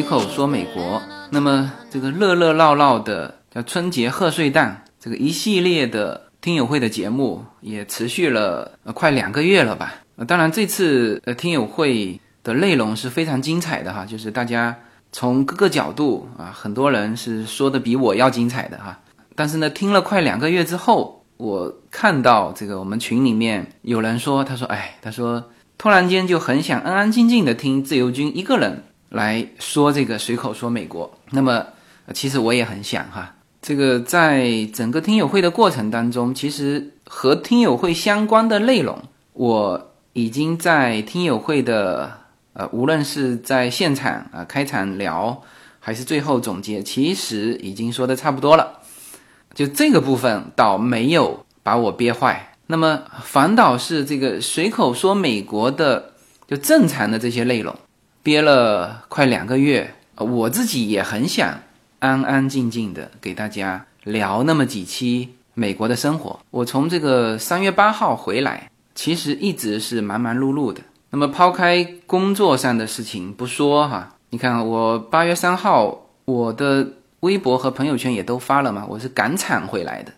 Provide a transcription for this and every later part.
随口说美国。那么这个热热闹闹的叫春节贺岁档，这个一系列的听友会的节目也持续了快两个月了吧？呃，当然这次呃听友会的内容是非常精彩的哈，就是大家从各个角度啊，很多人是说的比我要精彩的哈。但是呢，听了快两个月之后，我看到这个我们群里面有人说，他说，哎，他说突然间就很想安安静静的听自由军一个人。来说这个随口说美国，那么其实我也很想哈，这个在整个听友会的过程当中，其实和听友会相关的内容，我已经在听友会的呃，无论是在现场啊开场聊，还是最后总结，其实已经说的差不多了，就这个部分倒没有把我憋坏，那么反倒是这个随口说美国的就正常的这些内容。憋了快两个月，我自己也很想安安静静的给大家聊那么几期美国的生活。我从这个三月八号回来，其实一直是忙忙碌碌的。那么抛开工作上的事情不说哈，你看我八月三号我的微博和朋友圈也都发了嘛，我是赶场回来的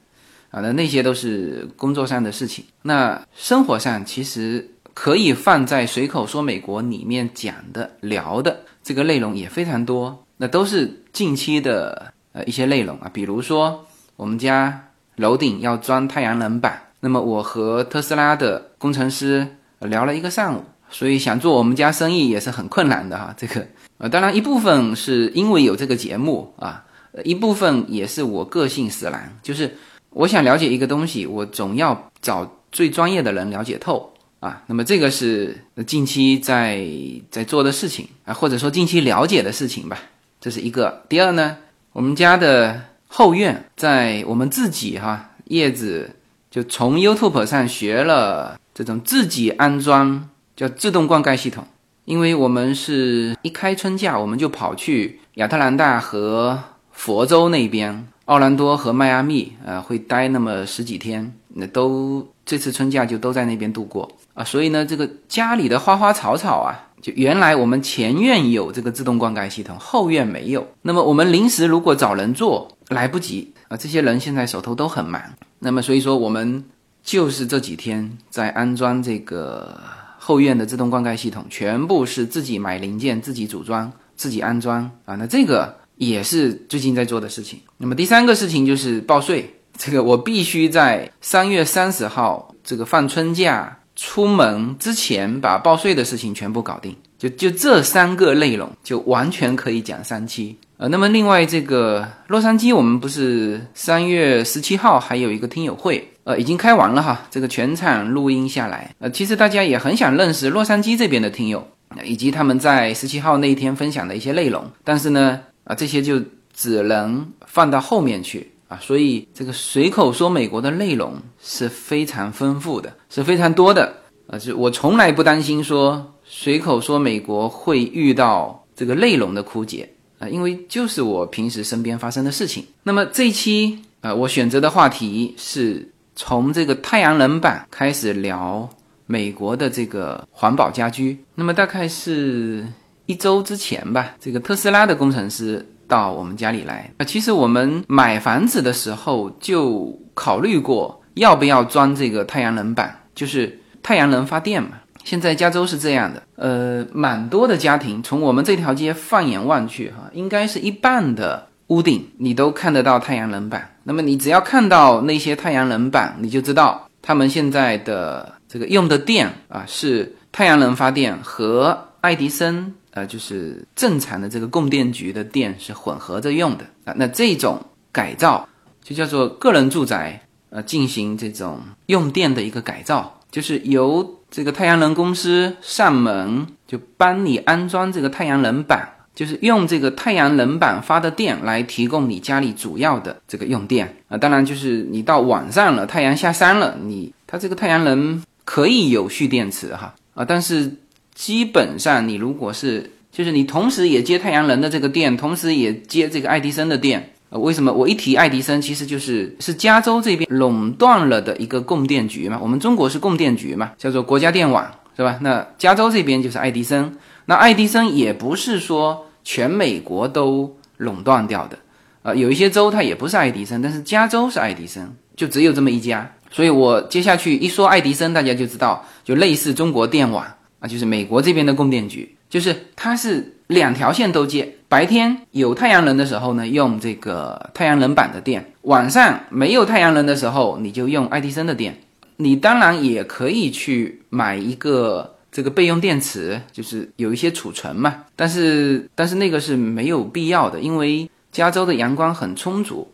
啊，那那些都是工作上的事情。那生活上其实。可以放在随口说美国里面讲的聊的这个内容也非常多，那都是近期的呃一些内容啊，比如说我们家楼顶要装太阳能板，那么我和特斯拉的工程师聊了一个上午，所以想做我们家生意也是很困难的哈。这个呃，当然一部分是因为有这个节目啊，一部分也是我个性使然，就是我想了解一个东西，我总要找最专业的人了解透。啊，那么这个是近期在在做的事情啊，或者说近期了解的事情吧，这是一个。第二呢，我们家的后院在我们自己哈叶子就从 YouTube 上学了这种自己安装叫自动灌溉系统，因为我们是一开春假我们就跑去亚特兰大和佛州那边，奥兰多和迈阿密啊会待那么十几天，那都这次春假就都在那边度过。啊，所以呢，这个家里的花花草草啊，就原来我们前院有这个自动灌溉系统，后院没有。那么我们临时如果找人做，来不及啊。这些人现在手头都很忙。那么所以说，我们就是这几天在安装这个后院的自动灌溉系统，全部是自己买零件、自己组装、自己安装啊。那这个也是最近在做的事情。那么第三个事情就是报税，这个我必须在三月三十号这个放春假。出门之前把报税的事情全部搞定，就就这三个内容就完全可以讲三期。呃，那么另外这个洛杉矶，我们不是三月十七号还有一个听友会，呃，已经开完了哈，这个全场录音下来。呃，其实大家也很想认识洛杉矶这边的听友，以及他们在十七号那一天分享的一些内容，但是呢，啊，这些就只能放到后面去。啊，所以这个随口说美国的内容是非常丰富的，是非常多的啊！就我从来不担心说随口说美国会遇到这个内容的枯竭啊，因为就是我平时身边发生的事情。那么这一期啊，我选择的话题是从这个太阳能板开始聊美国的这个环保家居。那么大概是一周之前吧，这个特斯拉的工程师。到我们家里来啊！其实我们买房子的时候就考虑过要不要装这个太阳能板，就是太阳能发电嘛。现在加州是这样的，呃，蛮多的家庭，从我们这条街放眼望去，哈，应该是一半的屋顶你都看得到太阳能板。那么你只要看到那些太阳能板，你就知道他们现在的这个用的电啊是太阳能发电和爱迪生。呃，就是正常的这个供电局的电是混合着用的啊。那这种改造就叫做个人住宅，呃，进行这种用电的一个改造，就是由这个太阳能公司上门就帮你安装这个太阳能板，就是用这个太阳能板发的电来提供你家里主要的这个用电啊。当然，就是你到晚上了，太阳下山了，你它这个太阳能可以有蓄电池哈啊，但是。基本上，你如果是就是你同时也接太阳能的这个电，同时也接这个爱迪生的电，呃，为什么我一提爱迪生，其实就是是加州这边垄断了的一个供电局嘛，我们中国是供电局嘛，叫做国家电网，是吧？那加州这边就是爱迪生，那爱迪生也不是说全美国都垄断掉的。呃，有一些州它也不是爱迪生，但是加州是爱迪生，就只有这么一家。所以我接下去一说爱迪生，大家就知道，就类似中国电网啊，就是美国这边的供电局，就是它是两条线都接。白天有太阳能的时候呢，用这个太阳能板的电；晚上没有太阳能的时候，你就用爱迪生的电。你当然也可以去买一个这个备用电池，就是有一些储存嘛。但是但是那个是没有必要的，因为加州的阳光很充足。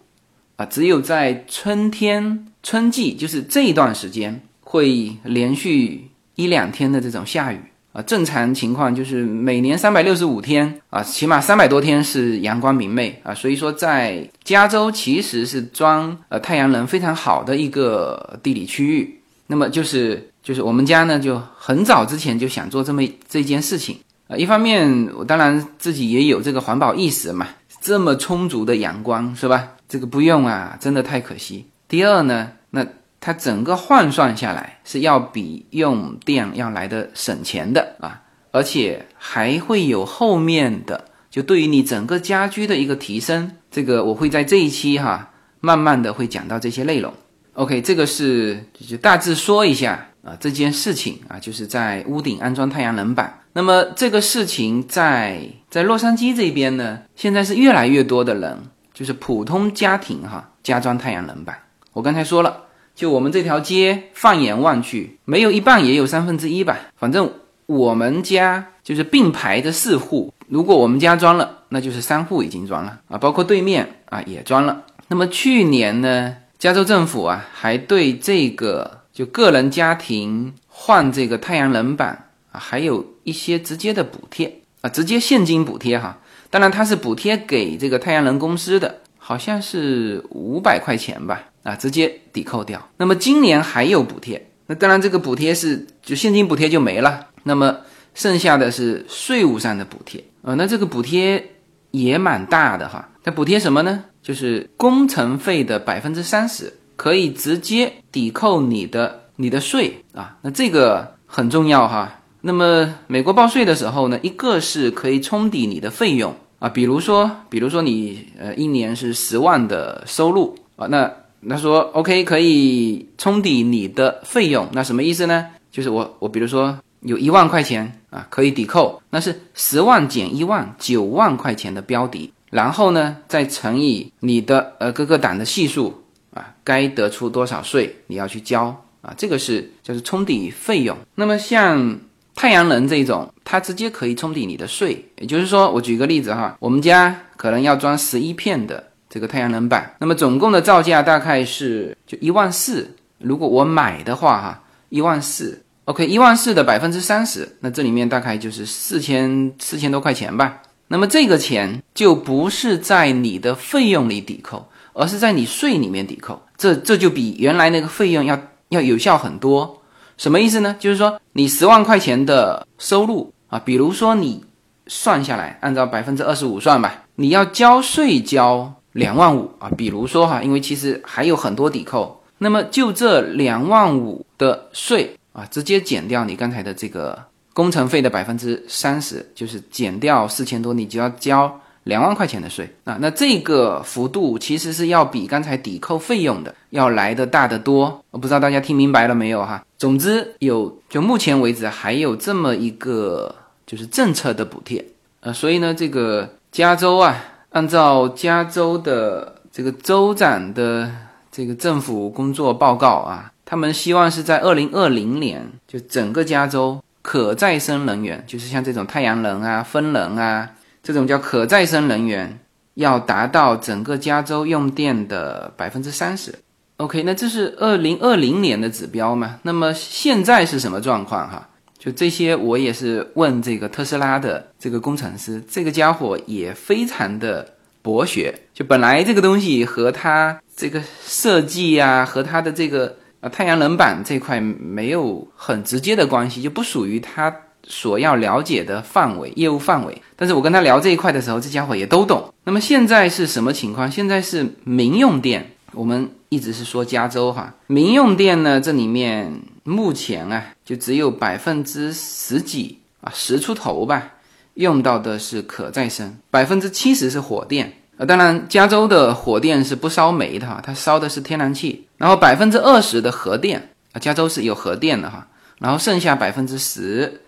啊，只有在春天、春季，就是这一段时间，会连续一两天的这种下雨啊。正常情况就是每年三百六十五天啊，起码三百多天是阳光明媚啊。所以说，在加州其实是装呃太阳能非常好的一个地理区域。那么就是就是我们家呢，就很早之前就想做这么这件事情啊。一方面，我当然自己也有这个环保意识嘛，这么充足的阳光是吧？这个不用啊，真的太可惜。第二呢，那它整个换算下来是要比用电要来的省钱的啊，而且还会有后面的，就对于你整个家居的一个提升。这个我会在这一期哈，慢慢的会讲到这些内容。OK，这个是就大致说一下啊这件事情啊，就是在屋顶安装太阳能板。那么这个事情在在洛杉矶这边呢，现在是越来越多的人。就是普通家庭哈，加装太阳能板。我刚才说了，就我们这条街，放眼望去，没有一半也有三分之一吧。反正我们家就是并排的四户，如果我们家装了，那就是三户已经装了啊，包括对面啊也装了。那么去年呢，加州政府啊还对这个就个人家庭换这个太阳能板啊，还有一些直接的补贴啊，直接现金补贴哈。当然，它是补贴给这个太阳能公司的，好像是五百块钱吧，啊，直接抵扣掉。那么今年还有补贴，那当然这个补贴是就现金补贴就没了，那么剩下的是税务上的补贴，呃，那这个补贴也蛮大的哈。它补贴什么呢？就是工程费的百分之三十，可以直接抵扣你的你的税啊。那这个很重要哈。那么美国报税的时候呢，一个是可以冲抵你的费用啊，比如说，比如说你呃一年是十万的收入啊，那那说 OK 可以冲抵你的费用，那什么意思呢？就是我我比如说有一万块钱啊，可以抵扣，那是十万减一万，九万块钱的标的，然后呢再乘以你的呃各个档的系数啊，该得出多少税你要去交啊，这个是就是冲抵费用。那么像太阳能这种，它直接可以冲抵你的税。也就是说，我举个例子哈，我们家可能要装十一片的这个太阳能板，那么总共的造价大概是就一万四。如果我买的话哈，一万四，OK，一万四的百分之三十，那这里面大概就是四千四千多块钱吧。那么这个钱就不是在你的费用里抵扣，而是在你税里面抵扣。这这就比原来那个费用要要有效很多。什么意思呢？就是说，你十万块钱的收入啊，比如说你算下来，按照百分之二十五算吧，你要交税交两万五啊。比如说哈，因为其实还有很多抵扣，那么就这两万五的税啊，直接减掉你刚才的这个工程费的百分之三十，就是减掉四千多，你就要交。两万块钱的税啊，那这个幅度其实是要比刚才抵扣费用的要来的大得多。我不知道大家听明白了没有哈？总之有，就目前为止还有这么一个就是政策的补贴呃，所以呢，这个加州啊，按照加州的这个州长的这个政府工作报告啊，他们希望是在二零二零年就整个加州可再生能源，就是像这种太阳能啊、风能啊。这种叫可再生能源，要达到整个加州用电的百分之三十。OK，那这是二零二零年的指标嘛？那么现在是什么状况哈？就这些，我也是问这个特斯拉的这个工程师，这个家伙也非常的博学。就本来这个东西和他这个设计啊，和他的这个呃太阳能板这块没有很直接的关系，就不属于他。所要了解的范围、业务范围，但是我跟他聊这一块的时候，这家伙也都懂。那么现在是什么情况？现在是民用电，我们一直是说加州哈，民用电呢，这里面目前啊，就只有百分之十几啊，十出头吧，用到的是可再生，百分之七十是火电。呃，当然，加州的火电是不烧煤的哈，它烧的是天然气。然后百分之二十的核电啊，加州是有核电的哈。然后剩下百分之十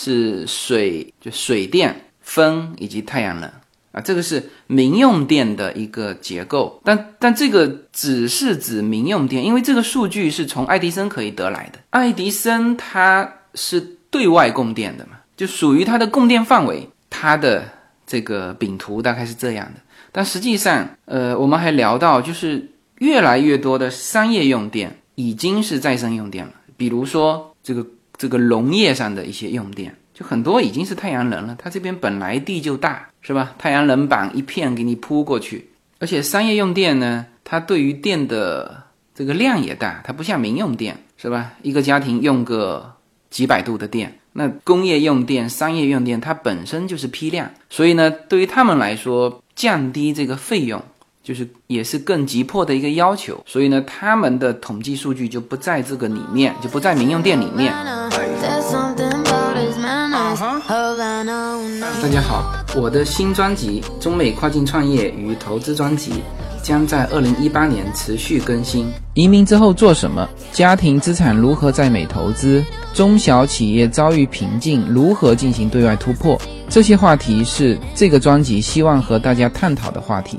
是水，就水电、风以及太阳能啊，这个是民用电的一个结构。但但这个只是指民用电，因为这个数据是从爱迪生可以得来的。爱迪生它是对外供电的嘛，就属于它的供电范围，它的这个饼图大概是这样的。但实际上，呃，我们还聊到，就是越来越多的商业用电已经是再生用电了。比如说这个这个农业上的一些用电，就很多已经是太阳能了。它这边本来地就大，是吧？太阳能板一片给你铺过去。而且商业用电呢，它对于电的这个量也大，它不像民用电，是吧？一个家庭用个几百度的电。那工业用电、商业用电，它本身就是批量，所以呢，对于他们来说，降低这个费用，就是也是更急迫的一个要求。所以呢，他们的统计数据就不在这个里面，就不在民用店里面。大家好，我的新专辑《中美跨境创业与投资专辑》。将在二零一八年持续更新。移民之后做什么？家庭资产如何在美投资？中小企业遭遇瓶颈，如何进行对外突破？这些话题是这个专辑希望和大家探讨的话题。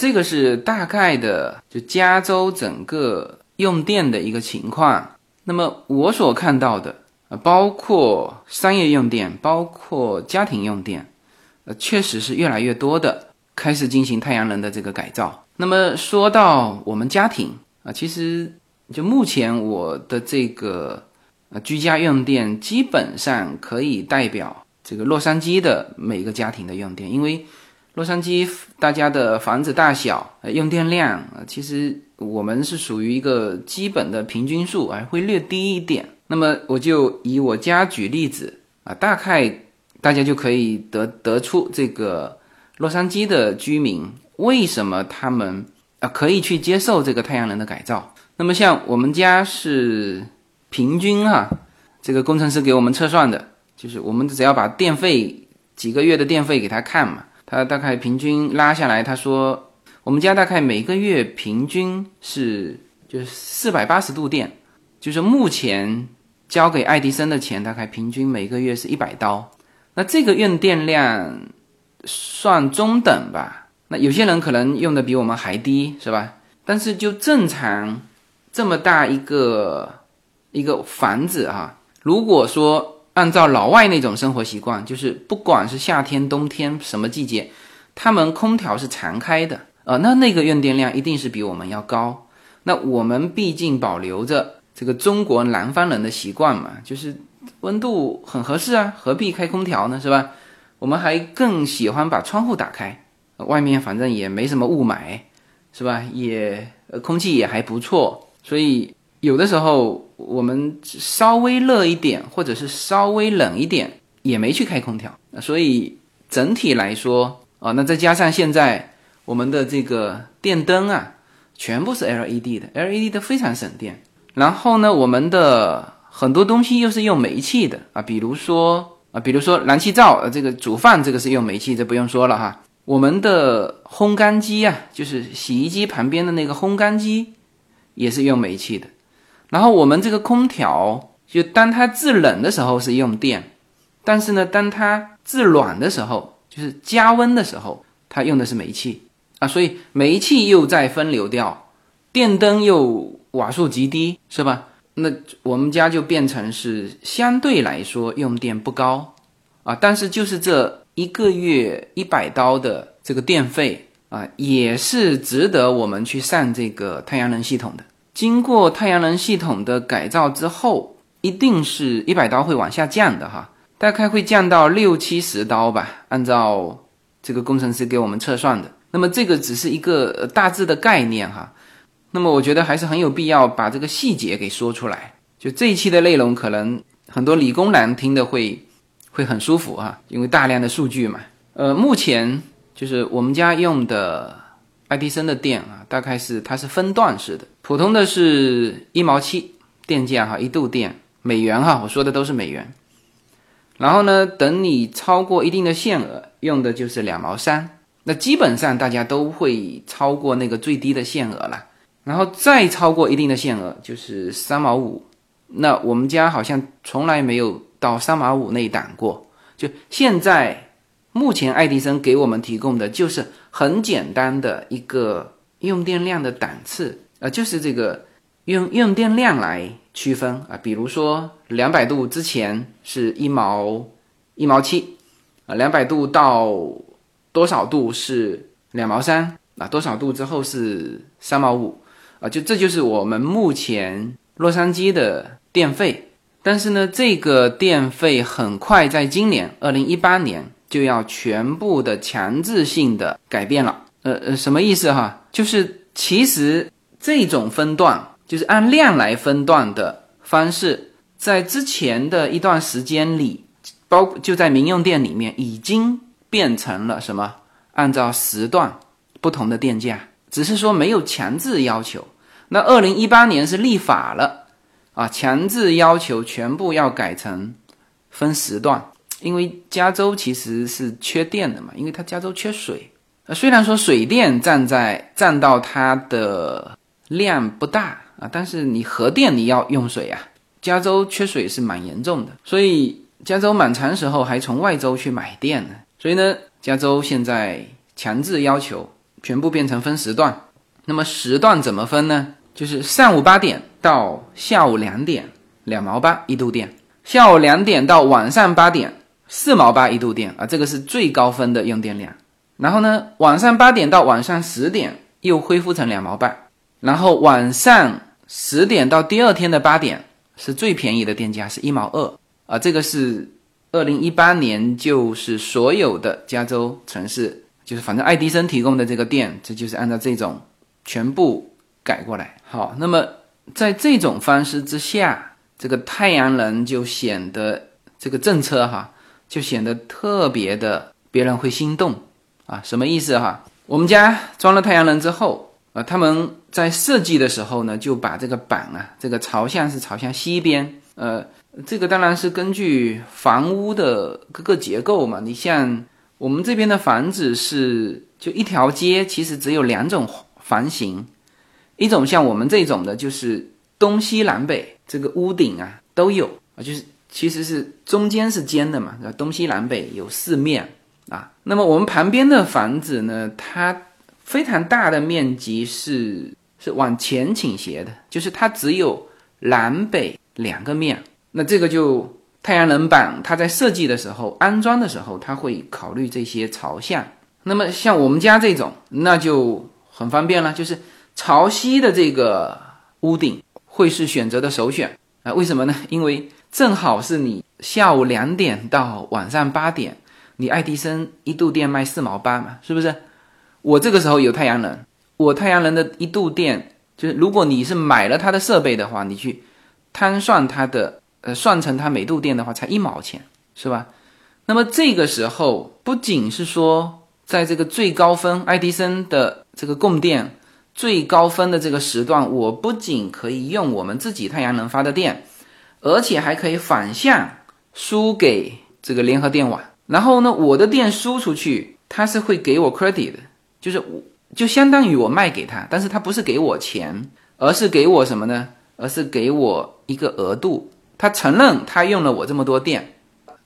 这个是大概的，就加州整个用电的一个情况。那么我所看到的，呃，包括商业用电，包括家庭用电，呃，确实是越来越多的开始进行太阳能的这个改造。那么说到我们家庭啊，其实就目前我的这个呃居家用电，基本上可以代表这个洛杉矶的每个家庭的用电，因为。洛杉矶大家的房子大小、用电量啊，其实我们是属于一个基本的平均数，啊会略低一点。那么我就以我家举例子啊，大概大家就可以得得出这个洛杉矶的居民为什么他们啊可以去接受这个太阳能的改造。那么像我们家是平均哈，这个工程师给我们测算的，就是我们只要把电费几个月的电费给他看嘛。他大概平均拉下来，他说我们家大概每个月平均是就是四百八十度电，就是目前交给爱迪生的钱大概平均每个月是一百刀。那这个用电量算中等吧？那有些人可能用的比我们还低，是吧？但是就正常这么大一个一个房子啊，如果说。按照老外那种生活习惯，就是不管是夏天、冬天什么季节，他们空调是常开的，呃，那那个用电量一定是比我们要高。那我们毕竟保留着这个中国南方人的习惯嘛，就是温度很合适啊，何必开空调呢？是吧？我们还更喜欢把窗户打开，外面反正也没什么雾霾，是吧？也呃空气也还不错，所以。有的时候我们稍微热一点，或者是稍微冷一点，也没去开空调。所以整体来说啊，那再加上现在我们的这个电灯啊，全部是 LED 的，LED 的非常省电。然后呢，我们的很多东西又是用煤气的啊，比如说啊，比如说燃气灶，呃，这个煮饭这个是用煤气，这不用说了哈。我们的烘干机啊，就是洗衣机旁边的那个烘干机，也是用煤气的。然后我们这个空调，就当它制冷的时候是用电，但是呢，当它制暖的时候，就是加温的时候，它用的是煤气啊。所以煤气又在分流掉，电灯又瓦数极低，是吧？那我们家就变成是相对来说用电不高啊，但是就是这一个月一百刀的这个电费啊，也是值得我们去上这个太阳能系统的。经过太阳能系统的改造之后，一定是一百刀会往下降的哈，大概会降到六七十刀吧，按照这个工程师给我们测算的。那么这个只是一个大致的概念哈，那么我觉得还是很有必要把这个细节给说出来。就这一期的内容，可能很多理工男听的会会很舒服啊，因为大量的数据嘛。呃，目前就是我们家用的爱迪生的电啊，大概是它是分段式的，普通的是一毛七电价哈，一度电美元哈，我说的都是美元。然后呢，等你超过一定的限额，用的就是两毛三。那基本上大家都会超过那个最低的限额了，然后再超过一定的限额就是三毛五。那我们家好像从来没有到三毛五那一档过。就现在目前爱迪生给我们提供的就是很简单的一个用电量的档次，呃，就是这个用用电量来区分啊。比如说两百度之前是一毛一毛七，啊，两百度到。多少度是两毛三啊？多少度之后是三毛五啊？就这就是我们目前洛杉矶的电费。但是呢，这个电费很快在今年二零一八年就要全部的强制性的改变了。呃呃，什么意思哈？就是其实这种分段，就是按量来分段的方式，在之前的一段时间里，包就在民用电里面已经。变成了什么？按照时段不同的电价，只是说没有强制要求。那二零一八年是立法了啊，强制要求全部要改成分时段，因为加州其实是缺电的嘛，因为它加州缺水。呃，虽然说水电占在占到它的量不大啊，但是你核电你要用水啊，加州缺水是蛮严重的，所以加州蛮长时候还从外州去买电呢。所以呢，加州现在强制要求全部变成分时段。那么时段怎么分呢？就是上午八点到下午两点，两毛八一度电；下午两点到晚上八点，四毛八一度电啊，这个是最高分的用电量。然后呢，晚上八点到晚上十点又恢复成两毛半。然后晚上十点到第二天的八点是最便宜的电价，是一毛二啊，这个是。二零一八年就是所有的加州城市，就是反正爱迪生提供的这个电，这就是按照这种全部改过来。好，那么在这种方式之下，这个太阳能就显得这个政策哈，就显得特别的，别人会心动啊？什么意思哈？我们家装了太阳能之后，啊，他们在设计的时候呢，就把这个板啊，这个朝向是朝向西边，呃。这个当然是根据房屋的各个结构嘛。你像我们这边的房子是就一条街，其实只有两种房型，一种像我们这种的，就是东西南北这个屋顶啊都有啊，就是其实是中间是尖的嘛，东西南北有四面啊。那么我们旁边的房子呢，它非常大的面积是是往前倾斜的，就是它只有南北两个面。那这个就太阳能板，它在设计的时候、安装的时候，它会考虑这些朝向。那么像我们家这种，那就很方便了，就是朝西的这个屋顶会是选择的首选啊？为什么呢？因为正好是你下午两点到晚上八点，你爱迪生一度电卖四毛八嘛，是不是？我这个时候有太阳能，我太阳能的一度电就是，如果你是买了它的设备的话，你去摊算它的。呃，算成它每度电的话，才一毛钱，是吧？那么这个时候，不仅是说，在这个最高峰爱迪生的这个供电最高分的这个时段，我不仅可以用我们自己太阳能发的电，而且还可以反向输给这个联合电网。然后呢，我的电输出去，它是会给我 credit 的，就是我就相当于我卖给他，但是他不是给我钱，而是给我什么呢？而是给我一个额度。他承认他用了我这么多电，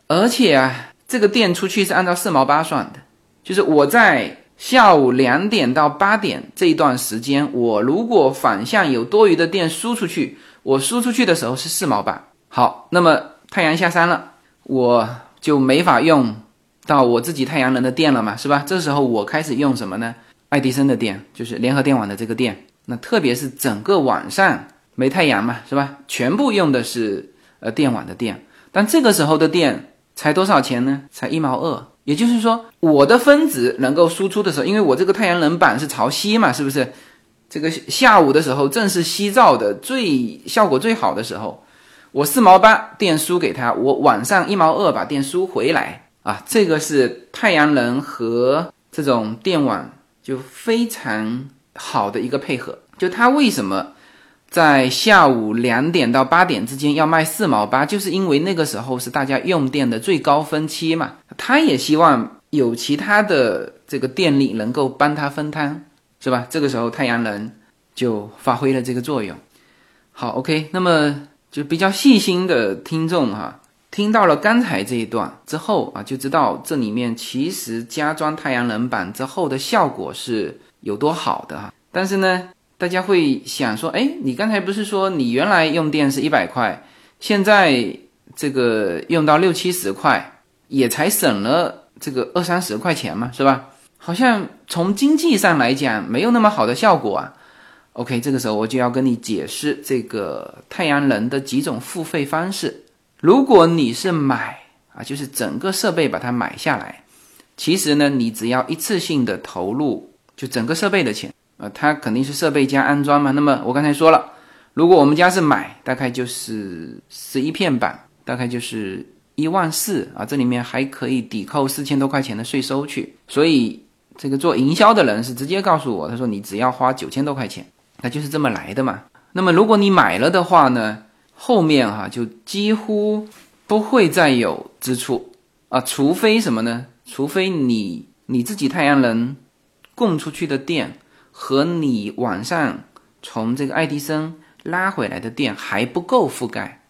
而且啊，这个电出去是按照四毛八算的，就是我在下午两点到八点这一段时间，我如果反向有多余的电输出去，我输出去的时候是四毛八。好，那么太阳下山了，我就没法用到我自己太阳能的电了嘛，是吧？这时候我开始用什么呢？爱迪生的电，就是联合电网的这个电。那特别是整个晚上没太阳嘛，是吧？全部用的是呃电网的电，但这个时候的电才多少钱呢？才一毛二。也就是说，我的分子能够输出的时候，因为我这个太阳能板是朝西嘛，是不是？这个下午的时候正是西照的最效果最好的时候，我四毛八电输给他，我晚上一毛二把电输回来啊，这个是太阳能和这种电网就非常好的一个配合。就它为什么在下午两点到八点之间要卖四毛八，就是因为那个时候是大家用电的最高峰期嘛。他也希望有其他的这个电力能够帮他分摊，是吧？这个时候太阳能就发挥了这个作用。好，OK，那么就比较细心的听众哈，听到了刚才这一段之后啊，就知道这里面其实加装太阳能板之后的效果是有多好的哈。但是呢，大家会想说，哎，你刚才不是说你原来用电是一百块，现在这个用到六七十块？也才省了这个二三十块钱嘛，是吧？好像从经济上来讲没有那么好的效果啊。OK，这个时候我就要跟你解释这个太阳能的几种付费方式。如果你是买啊，就是整个设备把它买下来，其实呢，你只要一次性的投入就整个设备的钱啊，它肯定是设备加安装嘛。那么我刚才说了，如果我们家是买，大概就是十一片板，大概就是。一万四啊，这里面还可以抵扣四千多块钱的税收去，所以这个做营销的人是直接告诉我，他说你只要花九千多块钱，那就是这么来的嘛。那么如果你买了的话呢，后面哈就几乎不会再有支出啊，除非什么呢？除非你你自己太阳能供出去的电和你晚上从这个爱迪生拉回来的电还不够覆盖，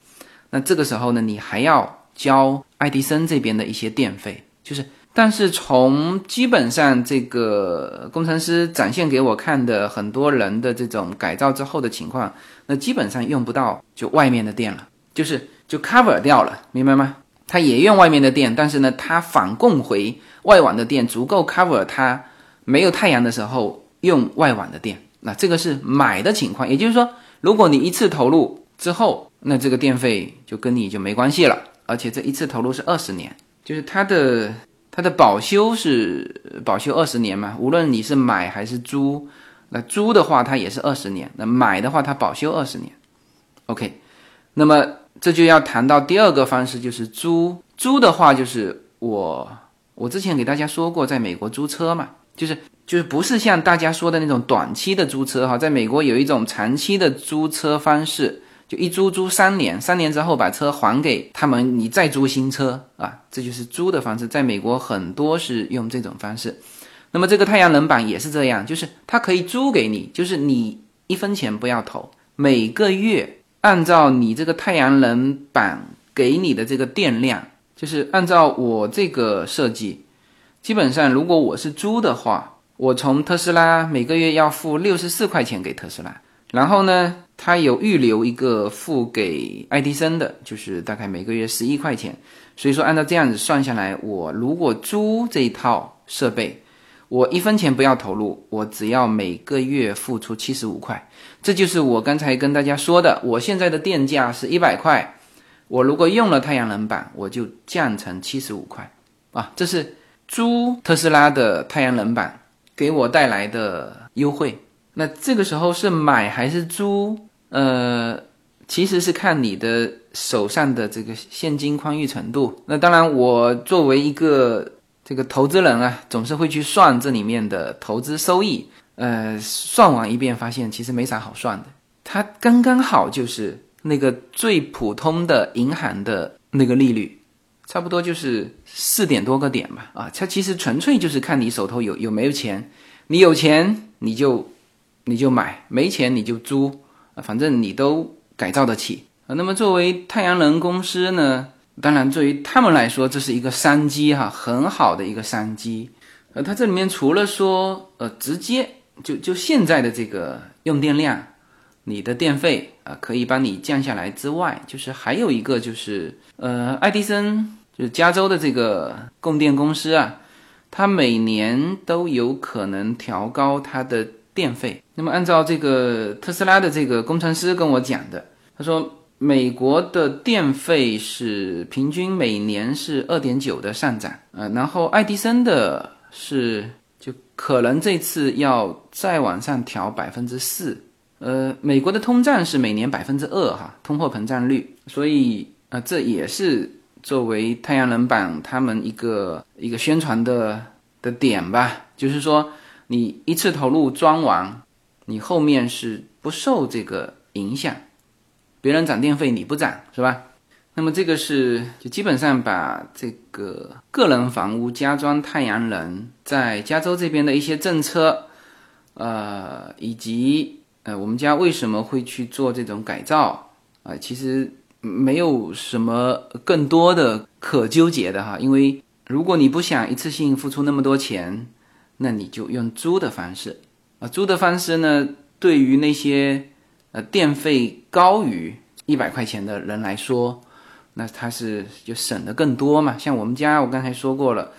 那这个时候呢，你还要。交爱迪生这边的一些电费，就是，但是从基本上这个工程师展现给我看的很多人的这种改造之后的情况，那基本上用不到就外面的电了，就是就 cover 掉了，明白吗？他也用外面的电，但是呢，他反供回外网的电足够 cover 他没有太阳的时候用外网的电，那这个是买的情况，也就是说，如果你一次投入之后，那这个电费就跟你就没关系了。而且这一次投入是二十年，就是它的它的保修是保修二十年嘛。无论你是买还是租，那租的话它也是二十年，那买的话它保修二十年。OK，那么这就要谈到第二个方式，就是租。租的话就是我我之前给大家说过，在美国租车嘛，就是就是不是像大家说的那种短期的租车哈，在美国有一种长期的租车方式。就一租租三年，三年之后把车还给他们，你再租新车啊，这就是租的方式。在美国很多是用这种方式。那么这个太阳能板也是这样，就是它可以租给你，就是你一分钱不要投，每个月按照你这个太阳能板给你的这个电量，就是按照我这个设计，基本上如果我是租的话，我从特斯拉每个月要付六十四块钱给特斯拉，然后呢？他有预留一个付给爱迪生的，就是大概每个月十一块钱。所以说，按照这样子算下来，我如果租这一套设备，我一分钱不要投入，我只要每个月付出七十五块。这就是我刚才跟大家说的，我现在的电价是一百块，我如果用了太阳能板，我就降成七十五块啊。这是租特斯拉的太阳能板给我带来的优惠。那这个时候是买还是租？呃，其实是看你的手上的这个现金宽裕程度。那当然，我作为一个这个投资人啊，总是会去算这里面的投资收益。呃，算完一遍发现其实没啥好算的，它刚刚好就是那个最普通的银行的那个利率，差不多就是四点多个点吧。啊，它其实纯粹就是看你手头有有没有钱，你有钱你就。你就买，没钱你就租，啊，反正你都改造得起啊。那么作为太阳能公司呢，当然对于他们来说这是一个商机哈，很好的一个商机。呃，它这里面除了说呃直接就就现在的这个用电量，你的电费啊可以帮你降下来之外，就是还有一个就是呃爱迪生就是加州的这个供电公司啊，它每年都有可能调高它的。电费。那么按照这个特斯拉的这个工程师跟我讲的，他说美国的电费是平均每年是二点九的上涨，呃，然后爱迪生的是就可能这次要再往上调百分之四。呃，美国的通胀是每年百分之二哈，通货膨胀率，所以呃，这也是作为太阳能板他们一个一个宣传的的点吧，就是说你一次投入装完，你后面是不受这个影响，别人涨电费你不涨是吧？那么这个是就基本上把这个个人房屋加装太阳能在加州这边的一些政策，呃，以及。呃，我们家为什么会去做这种改造啊？其实没有什么更多的可纠结的哈，因为如果你不想一次性付出那么多钱，那你就用租的方式租的方式呢，对于那些呃电费高于一百块钱的人来说，那他是就省的更多嘛。像我们家，我刚才说过了，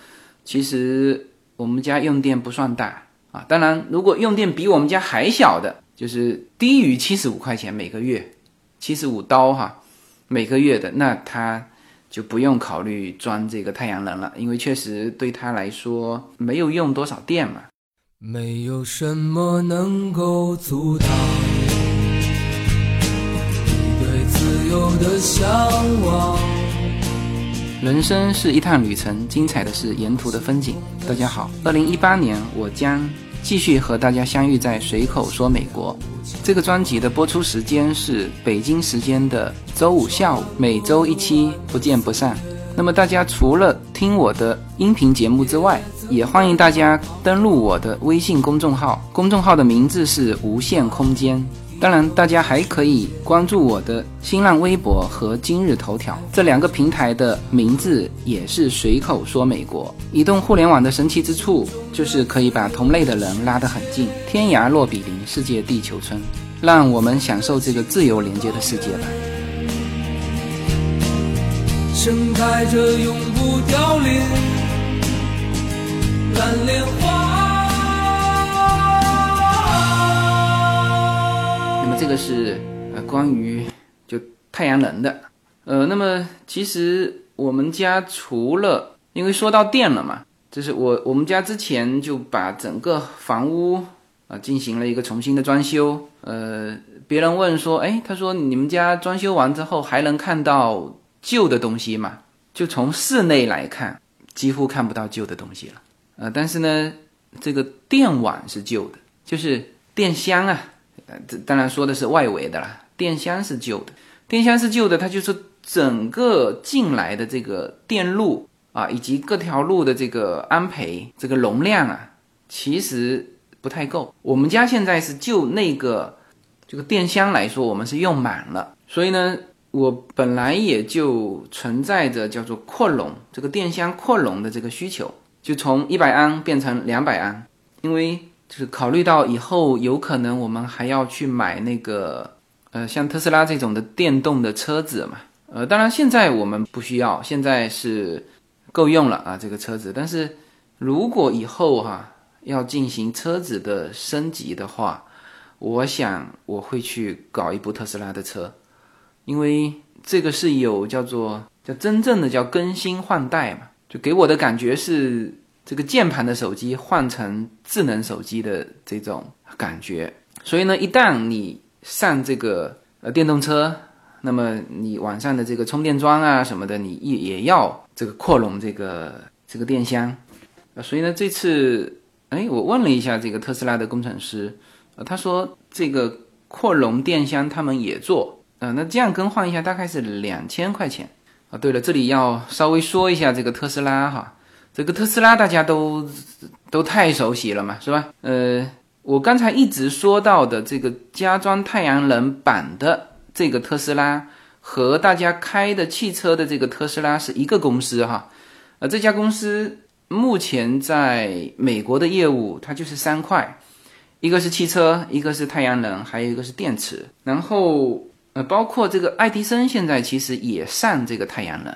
其实我们家用电不算大啊。当然，如果用电比我们家还小的。就是低于七十五块钱每个月，七十五刀哈，每个月的，那他就不用考虑装这个太阳能了，因为确实对他来说没有用多少电嘛。没有什么能够阻挡你对自由的向往。人生是一趟旅程，精彩的是沿途的风景。大家好，二零一八年我将。继续和大家相遇在随口说美国。这个专辑的播出时间是北京时间的周五下午，每周一期，不见不散。那么大家除了听我的音频节目之外，也欢迎大家登录我的微信公众号，公众号的名字是无限空间。当然，大家还可以关注我的新浪微博和今日头条这两个平台的名字也是随口说美国。移动互联网的神奇之处就是可以把同类的人拉得很近，天涯若比邻，世界地球村，让我们享受这个自由连接的世界吧。盛开着永不凋零蓝莲花。这个是呃关于就太阳能的，呃，那么其实我们家除了因为说到电了嘛，就是我我们家之前就把整个房屋啊进行了一个重新的装修，呃，别人问说，哎，他说你们家装修完之后还能看到旧的东西嘛？就从室内来看，几乎看不到旧的东西了，呃，但是呢，这个电网是旧的，就是电箱啊。呃，这当然说的是外围的啦，电箱是旧的，电箱是旧的，它就是整个进来的这个电路啊，以及各条路的这个安培这个容量啊，其实不太够。我们家现在是就那个这个电箱来说，我们是用满了，所以呢，我本来也就存在着叫做扩容这个电箱扩容的这个需求，就从一百安变成两百安，因为。就是考虑到以后有可能我们还要去买那个，呃，像特斯拉这种的电动的车子嘛，呃，当然现在我们不需要，现在是够用了啊这个车子。但是如果以后哈要进行车子的升级的话，我想我会去搞一部特斯拉的车，因为这个是有叫做叫真正的叫更新换代嘛，就给我的感觉是。这个键盘的手机换成智能手机的这种感觉，所以呢，一旦你上这个呃电动车，那么你晚上的这个充电桩啊什么的，你也也要这个扩容这个这个电箱，啊，所以呢，这次哎，我问了一下这个特斯拉的工程师，呃，他说这个扩容电箱他们也做，呃，那这样更换一下大概是两千块钱啊。对了，这里要稍微说一下这个特斯拉哈。这个特斯拉大家都都太熟悉了嘛，是吧？呃，我刚才一直说到的这个加装太阳能板的这个特斯拉，和大家开的汽车的这个特斯拉是一个公司哈。呃，这家公司目前在美国的业务它就是三块，一个是汽车，一个是太阳能，还有一个是电池。然后呃，包括这个爱迪生现在其实也上这个太阳能。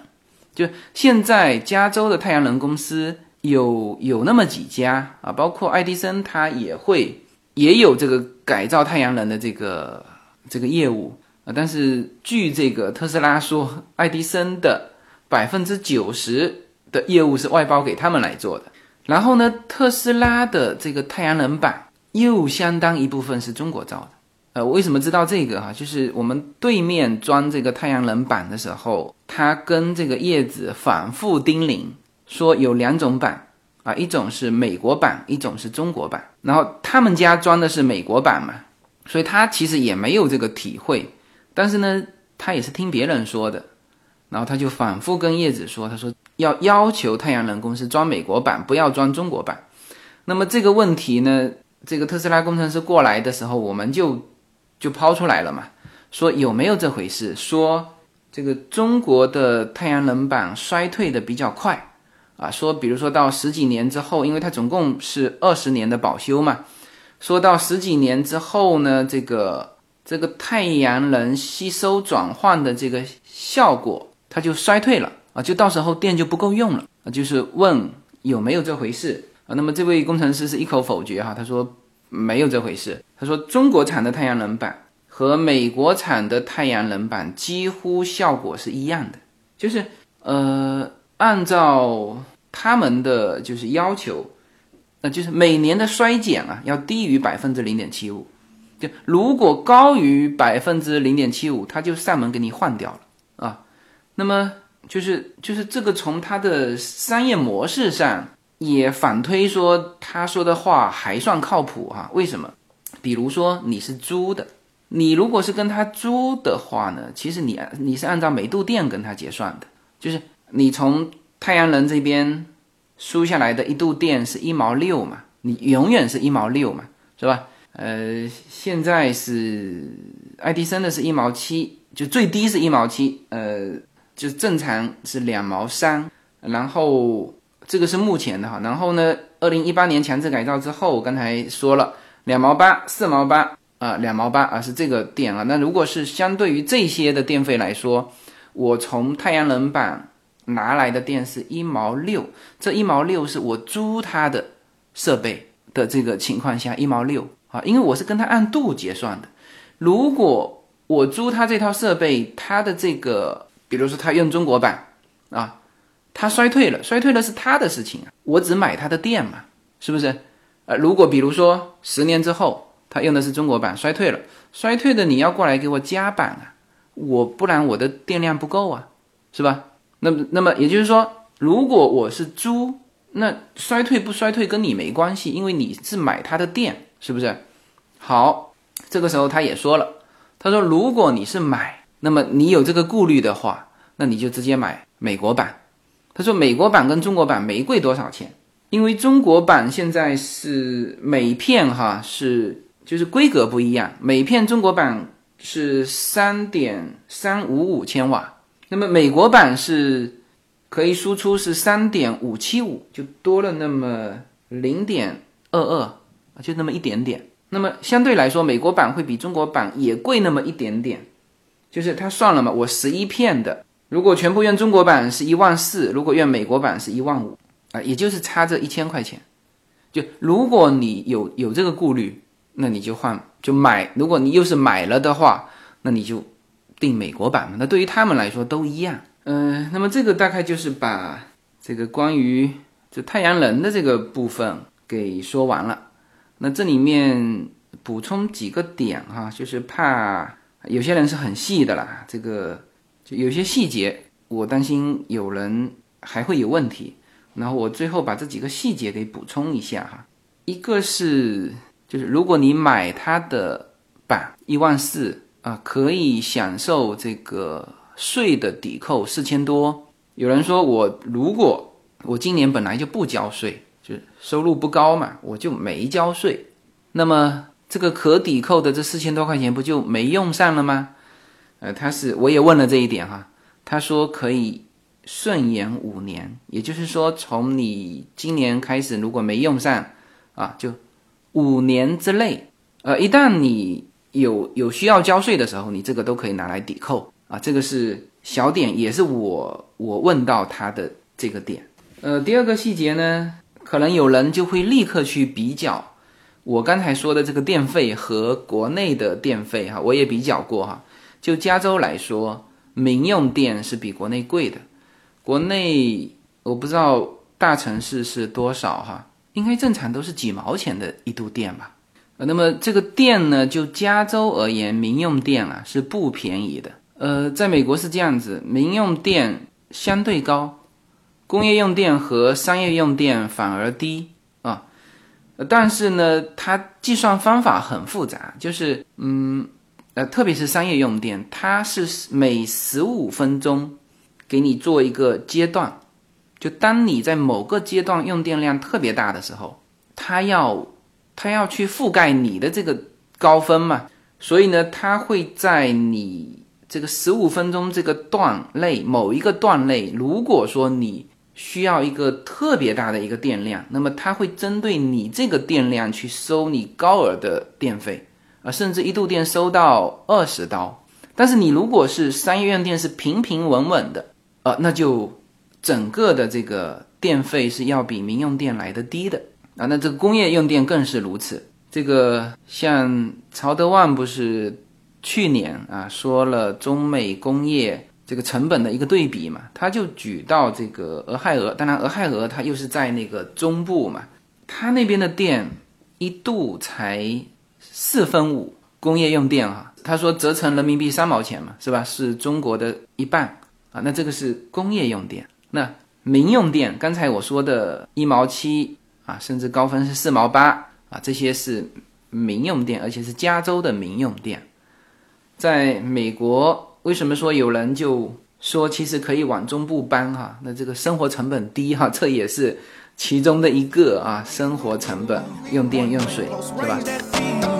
就现在，加州的太阳能公司有有那么几家啊，包括爱迪生，他也会也有这个改造太阳能的这个这个业务啊，但是据这个特斯拉说，爱迪生的百分之九十的业务是外包给他们来做的。然后呢，特斯拉的这个太阳能板又相当一部分是中国造的。呃，为什么知道这个哈？就是我们对面装这个太阳能板的时候，他跟这个叶子反复叮咛说有两种板啊，一种是美国版，一种是中国版。然后他们家装的是美国版嘛，所以他其实也没有这个体会。但是呢，他也是听别人说的，然后他就反复跟叶子说，他说。要要求太阳能公司装美国版，不要装中国版。那么这个问题呢，这个特斯拉工程师过来的时候，我们就就抛出来了嘛，说有没有这回事？说这个中国的太阳能板衰退的比较快啊，说比如说到十几年之后，因为它总共是二十年的保修嘛，说到十几年之后呢，这个这个太阳能吸收转换的这个效果它就衰退了。啊，就到时候电就不够用了啊，就是问有没有这回事啊？那么这位工程师是一口否决哈，他说没有这回事。他说中国产的太阳能板和美国产的太阳能板几乎效果是一样的，就是呃，按照他们的就是要求，那就是每年的衰减啊要低于百分之零点七五，就如果高于百分之零点七五，他就上门给你换掉了啊。那么。就是就是这个从他的商业模式上也反推说他说的话还算靠谱哈？为什么？比如说你是租的，你如果是跟他租的话呢，其实你你是按照每度电跟他结算的，就是你从太阳能这边输下来的一度电是一毛六嘛，你永远是一毛六嘛，是吧？呃，现在是爱迪生的是一毛七，就最低是一毛七，呃。就正常是两毛三，然后这个是目前的哈，然后呢，二零一八年强制改造之后，我刚才说了两毛八、四毛八啊，两毛八啊是这个电啊。那如果是相对于这些的电费来说，我从太阳能板拿来的电是一毛六，这一毛六是我租他的设备的这个情况下一毛六啊，因为我是跟他按度结算的。如果我租他这套设备，他的这个。比如说他用中国版啊，他衰退了，衰退了是他的事情啊，我只买他的电嘛，是不是？呃，如果比如说十年之后他用的是中国版，衰退了，衰退的你要过来给我加版啊，我不然我的电量不够啊，是吧？那么那么也就是说，如果我是租，那衰退不衰退跟你没关系，因为你是买他的电，是不是？好，这个时候他也说了，他说如果你是买。那么你有这个顾虑的话，那你就直接买美国版。他说美国版跟中国版没贵多少钱，因为中国版现在是每片哈是就是规格不一样，每片中国版是三点三五五千瓦，那么美国版是可以输出是三点五七五，就多了那么零点二二就那么一点点。那么相对来说，美国版会比中国版也贵那么一点点。就是他算了嘛，我十一片的，如果全部用中国版是一万四，如果用美国版是一万五啊，也就是差这一千块钱。就如果你有有这个顾虑，那你就换就买。如果你又是买了的话，那你就订美国版嘛。那对于他们来说都一样。嗯，那么这个大概就是把这个关于这太阳能的这个部分给说完了。那这里面补充几个点哈，就是怕。有些人是很细的啦，这个就有些细节，我担心有人还会有问题。然后我最后把这几个细节给补充一下哈。一个是就是如果你买它的版一万四啊，可以享受这个税的抵扣四千多。有人说我如果我今年本来就不交税，就是收入不高嘛，我就没交税，那么。这个可抵扣的这四千多块钱不就没用上了吗？呃，他是我也问了这一点哈，他说可以顺延五年，也就是说从你今年开始如果没用上啊，就五年之内，呃，一旦你有有需要交税的时候，你这个都可以拿来抵扣啊。这个是小点，也是我我问到他的这个点。呃，第二个细节呢，可能有人就会立刻去比较。我刚才说的这个电费和国内的电费哈，我也比较过哈。就加州来说，民用电是比国内贵的。国内我不知道大城市是多少哈，应该正常都是几毛钱的一度电吧。呃，那么这个电呢，就加州而言，民用电啊是不便宜的。呃，在美国是这样子，民用电相对高，工业用电和商业用电反而低啊。但是呢，它计算方法很复杂，就是嗯。呃，特别是商业用电，它是每十五分钟给你做一个阶段，就当你在某个阶段用电量特别大的时候，它要它要去覆盖你的这个高分嘛，所以呢，它会在你这个十五分钟这个段内某一个段内，如果说你需要一个特别大的一个电量，那么它会针对你这个电量去收你高额的电费。啊，甚至一度电收到二十刀，但是你如果是商业用电是平平稳稳的，呃，那就整个的这个电费是要比民用电来的低的啊。那这个工业用电更是如此。这个像曹德旺不是去年啊说了中美工业这个成本的一个对比嘛，他就举到这个俄亥俄，当然俄亥俄它又是在那个中部嘛，它那边的电一度才。四分五工业用电哈，他说折成人民币三毛钱嘛，是吧？是中国的一半啊。那这个是工业用电，那民用电，刚才我说的一毛七啊，甚至高分是四毛八啊，这些是民用电，而且是加州的民用电。在美国，为什么说有人就说其实可以往中部搬哈？那这个生活成本低哈，这也是其中的一个啊，生活成本用电用水，对吧？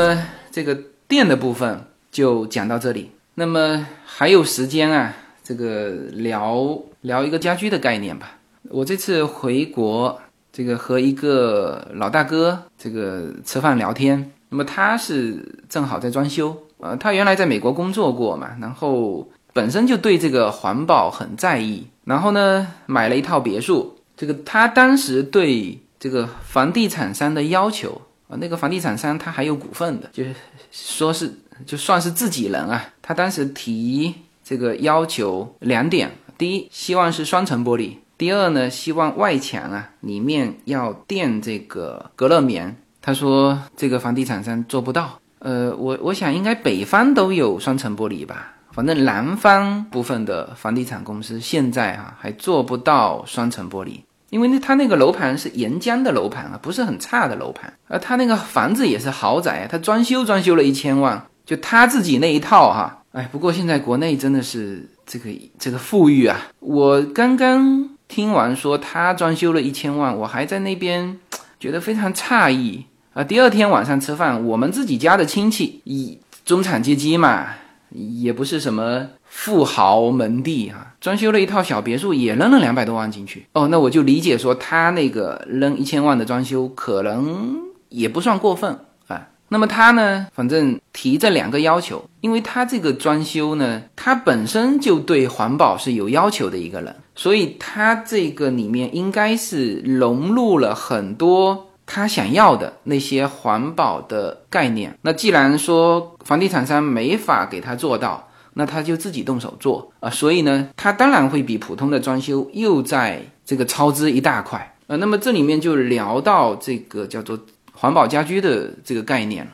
么这个电的部分就讲到这里。那么还有时间啊，这个聊聊一个家居的概念吧。我这次回国，这个和一个老大哥这个吃饭聊天。那么他是正好在装修，呃，他原来在美国工作过嘛，然后本身就对这个环保很在意，然后呢买了一套别墅。这个他当时对这个房地产商的要求。啊，那个房地产商他还有股份的，就是说是就算是自己人啊。他当时提这个要求两点：第一，希望是双层玻璃；第二呢，希望外墙啊里面要垫这个隔热棉。他说这个房地产商做不到。呃，我我想应该北方都有双层玻璃吧，反正南方部分的房地产公司现在哈还做不到双层玻璃。因为那他那个楼盘是沿江的楼盘啊，不是很差的楼盘，而他那个房子也是豪宅，他装修装修了一千万，就他自己那一套哈，哎，不过现在国内真的是这个这个富裕啊，我刚刚听完说他装修了一千万，我还在那边觉得非常诧异。啊。第二天晚上吃饭，我们自己家的亲戚，以中产阶级嘛，也不是什么。富豪门第哈，装修了一套小别墅，也扔了两百多万进去。哦，那我就理解说，他那个扔一千万的装修，可能也不算过分啊。那么他呢，反正提这两个要求，因为他这个装修呢，他本身就对环保是有要求的一个人，所以他这个里面应该是融入了很多他想要的那些环保的概念。那既然说房地产商没法给他做到。那他就自己动手做啊，所以呢，他当然会比普通的装修又在这个超支一大块啊。那么这里面就聊到这个叫做环保家居的这个概念了。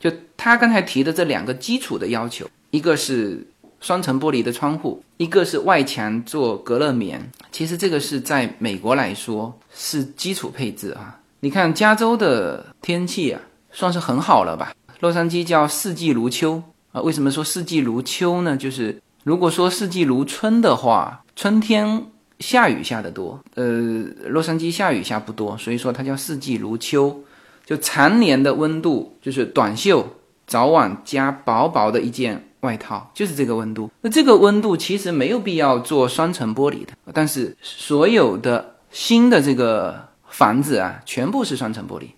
就他刚才提的这两个基础的要求，一个是双层玻璃的窗户，一个是外墙做隔热棉。其实这个是在美国来说是基础配置啊。你看加州的天气啊，算是很好了吧？洛杉矶叫四季如秋。啊，为什么说四季如秋呢？就是如果说四季如春的话，春天下雨下的多，呃，洛杉矶下雨下不多，所以说它叫四季如秋，就常年的温度就是短袖，早晚加薄薄的一件外套，就是这个温度。那这个温度其实没有必要做双层玻璃的，但是所有的新的这个房子啊，全部是双层玻璃。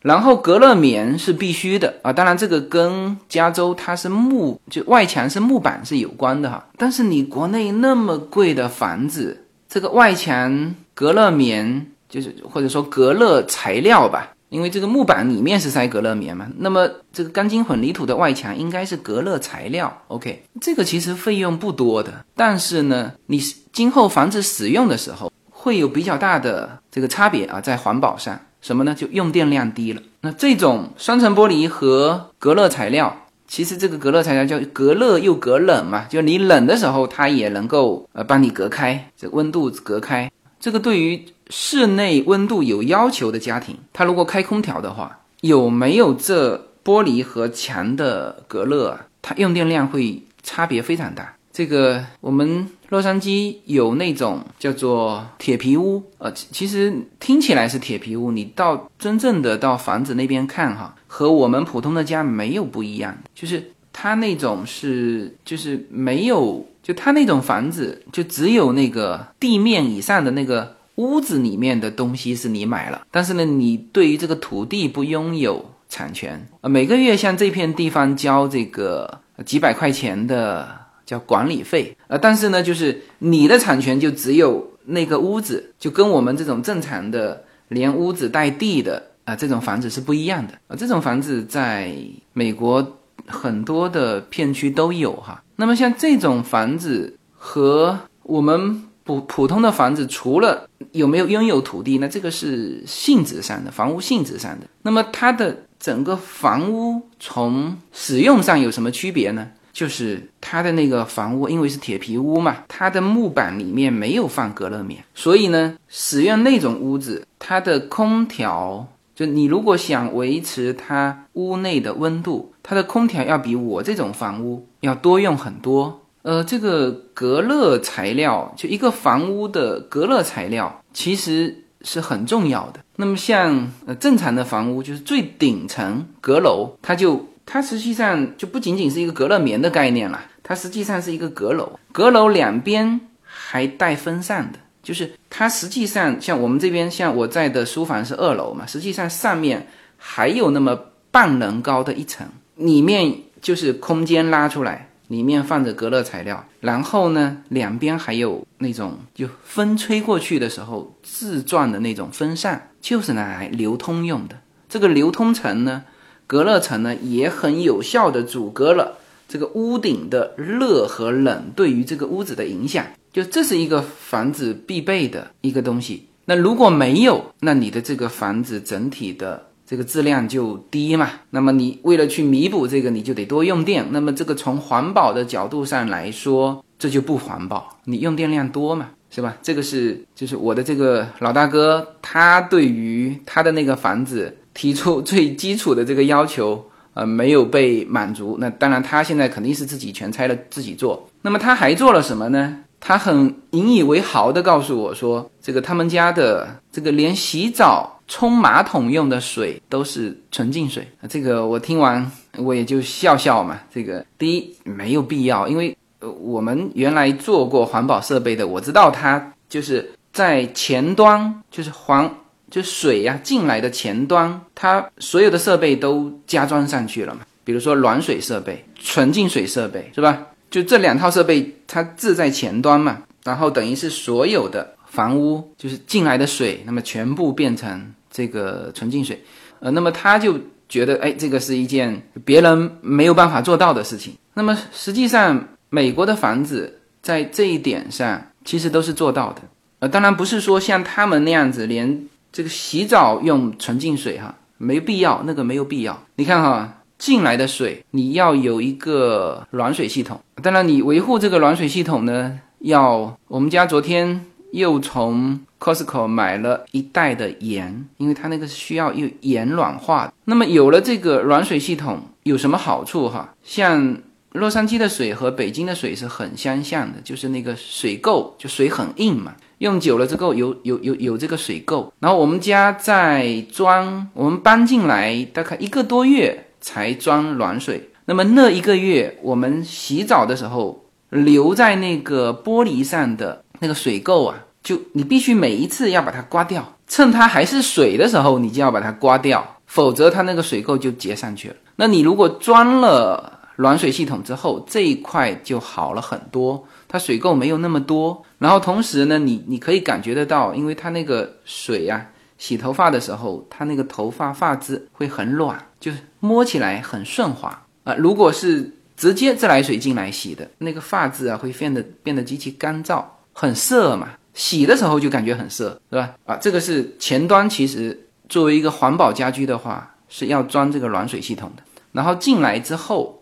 然后隔热棉是必须的啊，当然这个跟加州它是木就外墙是木板是有关的哈。但是你国内那么贵的房子，这个外墙隔热棉就是或者说隔热材料吧，因为这个木板里面是塞隔热棉嘛。那么这个钢筋混凝土的外墙应该是隔热材料。OK，这个其实费用不多的，但是呢，你今后房子使用的时候会有比较大的这个差别啊，在环保上。什么呢？就用电量低了。那这种双层玻璃和隔热材料，其实这个隔热材料叫隔热又隔冷嘛，就你冷的时候，它也能够呃帮你隔开这温度隔开。这个对于室内温度有要求的家庭，它如果开空调的话，有没有这玻璃和墙的隔热啊？它用电量会差别非常大。这个我们。洛杉矶有那种叫做铁皮屋，呃，其实听起来是铁皮屋，你到真正的到房子那边看哈，和我们普通的家没有不一样，就是它那种是就是没有，就它那种房子就只有那个地面以上的那个屋子里面的东西是你买了，但是呢，你对于这个土地不拥有产权啊，每个月向这片地方交这个几百块钱的。叫管理费，呃，但是呢，就是你的产权就只有那个屋子，就跟我们这种正常的连屋子带地的啊这种房子是不一样的啊。这种房子在美国很多的片区都有哈。那么像这种房子和我们普普通的房子，除了有没有拥有土地，那这个是性质上的房屋性质上的。那么它的整个房屋从使用上有什么区别呢？就是它的那个房屋，因为是铁皮屋嘛，它的木板里面没有放隔热棉，所以呢，使用那种屋子，它的空调，就你如果想维持它屋内的温度，它的空调要比我这种房屋要多用很多。呃，这个隔热材料，就一个房屋的隔热材料，其实是很重要的。那么像呃正常的房屋，就是最顶层阁楼，它就。它实际上就不仅仅是一个隔热棉的概念了，它实际上是一个阁楼，阁楼两边还带风扇的，就是它实际上像我们这边，像我在的书房是二楼嘛，实际上上面还有那么半人高的一层，里面就是空间拉出来，里面放着隔热材料，然后呢，两边还有那种就风吹过去的时候自转的那种风扇，就是拿来流通用的，这个流通层呢。隔热层呢也很有效的阻隔了这个屋顶的热和冷对于这个屋子的影响，就这是一个房子必备的一个东西。那如果没有，那你的这个房子整体的这个质量就低嘛。那么你为了去弥补这个，你就得多用电。那么这个从环保的角度上来说，这就不环保，你用电量多嘛，是吧？这个是就是我的这个老大哥，他对于他的那个房子。提出最基础的这个要求，呃，没有被满足。那当然，他现在肯定是自己全拆了自己做。那么他还做了什么呢？他很引以为豪的告诉我说，这个他们家的这个连洗澡、冲马桶用的水都是纯净水。这个我听完我也就笑笑嘛。这个第一没有必要，因为呃我们原来做过环保设备的，我知道它就是在前端就是环。就水呀进来的前端，它所有的设备都加装上去了嘛。比如说暖水设备、纯净水设备，是吧？就这两套设备，它置在前端嘛。然后等于是所有的房屋就是进来的水，那么全部变成这个纯净水。呃，那么他就觉得，哎，这个是一件别人没有办法做到的事情。那么实际上，美国的房子在这一点上其实都是做到的。呃，当然不是说像他们那样子连。这个洗澡用纯净水哈，没必要，那个没有必要。你看哈，进来的水你要有一个暖水系统。当然，你维护这个暖水系统呢，要我们家昨天又从 Costco 买了一袋的盐，因为它那个需要用盐软化。那么有了这个暖水系统有什么好处哈？像洛杉矶的水和北京的水是很相像的，就是那个水垢，就水很硬嘛，用久了之后有有有有这个水垢。然后我们家在装，我们搬进来大概一个多月才装暖水。那么那一个月，我们洗澡的时候留在那个玻璃上的那个水垢啊，就你必须每一次要把它刮掉，趁它还是水的时候，你就要把它刮掉，否则它那个水垢就结上去了。那你如果装了，暖水系统之后，这一块就好了很多，它水垢没有那么多。然后同时呢，你你可以感觉得到，因为它那个水呀，洗头发的时候，它那个头发发质会很软，就是摸起来很顺滑啊。如果是直接自来水进来洗的，那个发质啊会变得变得极其干燥，很涩嘛。洗的时候就感觉很涩，是吧？啊，这个是前端。其实作为一个环保家居的话，是要装这个暖水系统的。然后进来之后。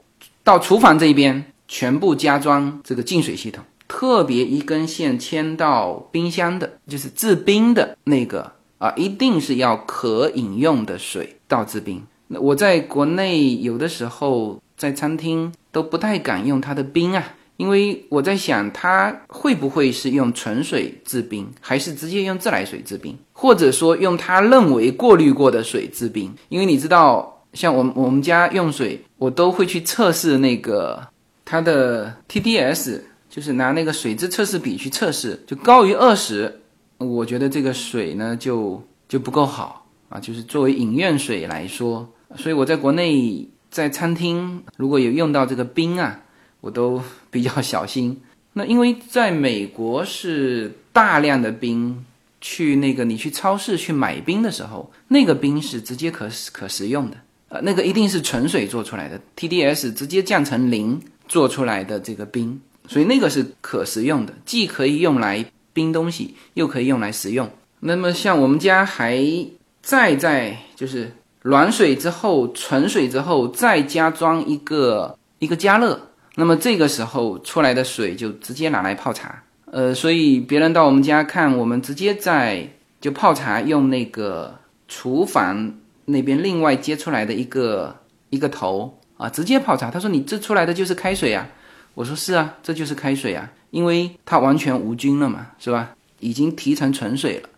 到厨房这边全部加装这个净水系统，特别一根线牵到冰箱的，就是制冰的那个啊，一定是要可饮用的水倒制冰。那我在国内有的时候在餐厅都不太敢用它的冰啊，因为我在想它会不会是用纯水制冰，还是直接用自来水制冰，或者说用他认为过滤过的水制冰，因为你知道。像我我们家用水，我都会去测试那个它的 TDS，就是拿那个水质测试笔去测试，就高于二十，我觉得这个水呢就就不够好啊，就是作为饮用水来说，所以我在国内在餐厅如果有用到这个冰啊，我都 比较小心。那因为在美国是大量的冰。去那个你去超市去买冰的时候，那个冰是直接可可食用的。呃，那个一定是纯水做出来的，TDS 直接降成零做出来的这个冰，所以那个是可食用的，既可以用来冰东西，又可以用来食用。那么像我们家还再在就是暖水之后，纯水之后再加装一个一个加热，那么这个时候出来的水就直接拿来泡茶。呃，所以别人到我们家看，我们直接在就泡茶用那个厨房。那边另外接出来的一个一个头啊，直接泡茶。他说：“你这出来的就是开水啊。”我说：“是啊，这就是开水啊，因为它完全无菌了嘛，是吧？已经提成纯水了，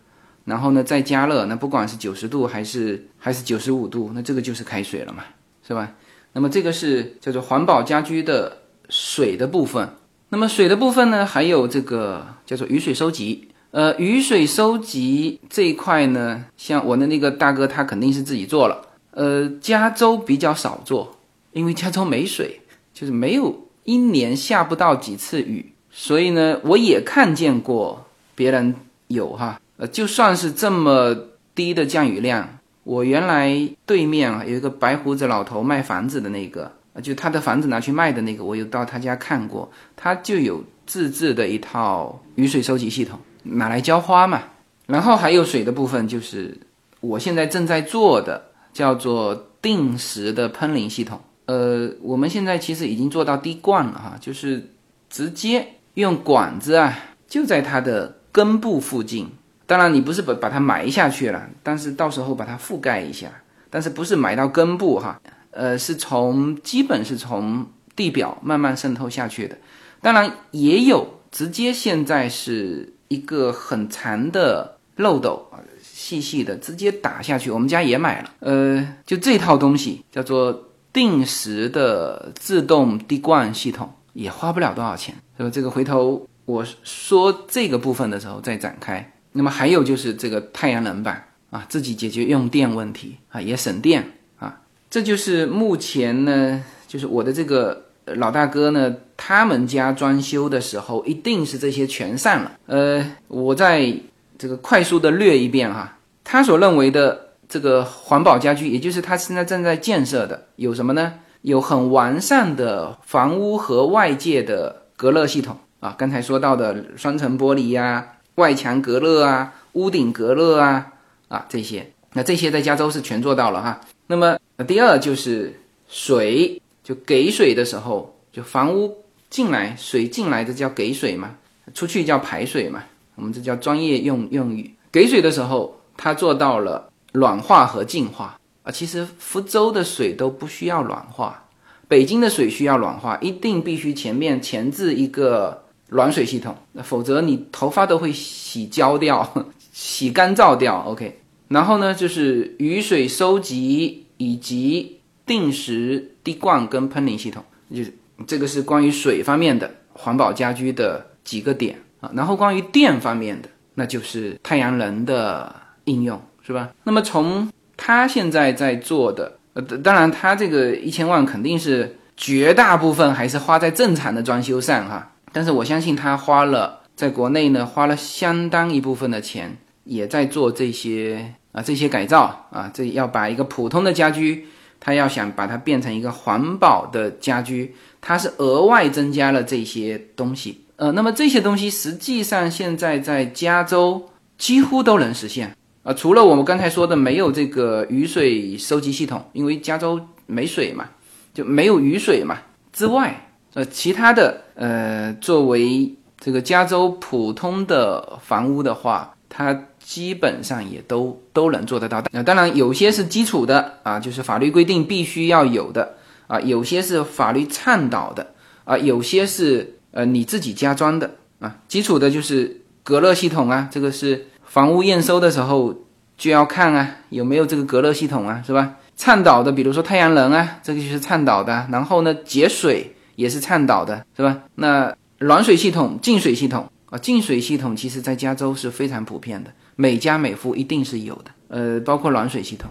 然后呢再加热，那不管是九十度还是还是九十五度，那这个就是开水了嘛，是吧？那么这个是叫做环保家居的水的部分。那么水的部分呢，还有这个叫做雨水收集。”呃，雨水收集这一块呢，像我的那个大哥，他肯定是自己做了。呃，加州比较少做，因为加州没水，就是没有一年下不到几次雨，所以呢，我也看见过别人有哈。呃，就算是这么低的降雨量，我原来对面啊有一个白胡子老头卖房子的那个，就他的房子拿去卖的那个，我有到他家看过，他就有自制的一套雨水收集系统。拿来浇花嘛，然后还有水的部分，就是我现在正在做的，叫做定时的喷淋系统。呃，我们现在其实已经做到滴灌了哈，就是直接用管子啊，就在它的根部附近。当然，你不是把把它埋下去了，但是到时候把它覆盖一下，但是不是埋到根部哈？呃，是从基本是从地表慢慢渗透下去的。当然也有直接现在是。一个很长的漏斗，细细的，直接打下去。我们家也买了，呃，就这套东西叫做定时的自动滴灌系统，也花不了多少钱，是吧？这个回头我说这个部分的时候再展开。那么还有就是这个太阳能板啊，自己解决用电问题啊，也省电啊。这就是目前呢，就是我的这个。老大哥呢？他们家装修的时候，一定是这些全上了。呃，我在这个快速的略一遍哈。他所认为的这个环保家居，也就是他现在正在建设的，有什么呢？有很完善的房屋和外界的隔热系统啊。刚才说到的双层玻璃呀、外墙隔热啊、屋顶隔热啊啊这些，那这些在加州是全做到了哈。那么第二就是水。就给水的时候，就房屋进来水进来，这叫给水嘛，出去叫排水嘛，我们这叫专业用用语。给水的时候，它做到了软化和净化啊。其实福州的水都不需要软化，北京的水需要软化，一定必须前面前置一个暖水系统，否则你头发都会洗焦掉、洗干燥掉。OK，然后呢，就是雨水收集以及定时滴灌跟喷淋系统，就是这个是关于水方面的环保家居的几个点啊。然后关于电方面的，那就是太阳能的应用，是吧？那么从他现在在做的。呃，当然，他这个一千万肯定是绝大部分还是花在正常的装修上哈。但是我相信他花了在国内呢，花了相当一部分的钱，也在做这些啊这些改造啊。这要把一个普通的家居，他要想把它变成一个环保的家居，他是额外增加了这些东西。呃，那么这些东西实际上现在在加州几乎都能实现。啊，除了我们刚才说的没有这个雨水收集系统，因为加州没水嘛，就没有雨水嘛之外，呃，其他的呃，作为这个加州普通的房屋的话，它基本上也都都能做得到。那当然有些是基础的啊，就是法律规定必须要有的啊，有些是法律倡导的啊，有些是呃你自己加装的啊。基础的就是隔热系统啊，这个是。房屋验收的时候就要看啊，有没有这个隔热系统啊，是吧？倡导的，比如说太阳能啊，这个就是倡导的。然后呢，节水也是倡导的，是吧？那暖水系统、净水系统啊，净水系统其实在加州是非常普遍的，每家每户一定是有的。呃，包括暖水系统，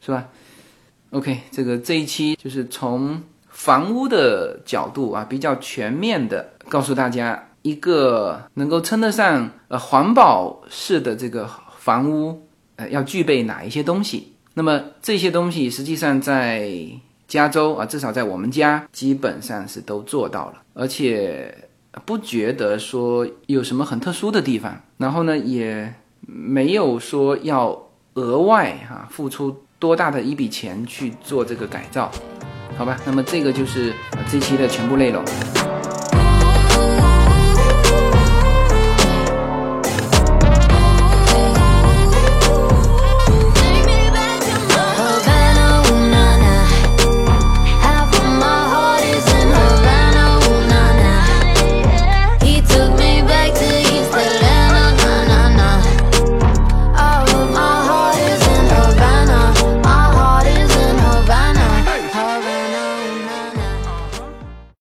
是吧？OK，这个这一期就是从房屋的角度啊，比较全面的告诉大家。一个能够称得上呃环保式的这个房屋，呃，要具备哪一些东西？那么这些东西实际上在加州啊，至少在我们家基本上是都做到了，而且不觉得说有什么很特殊的地方。然后呢，也没有说要额外哈付出多大的一笔钱去做这个改造，好吧？那么这个就是这期的全部内容。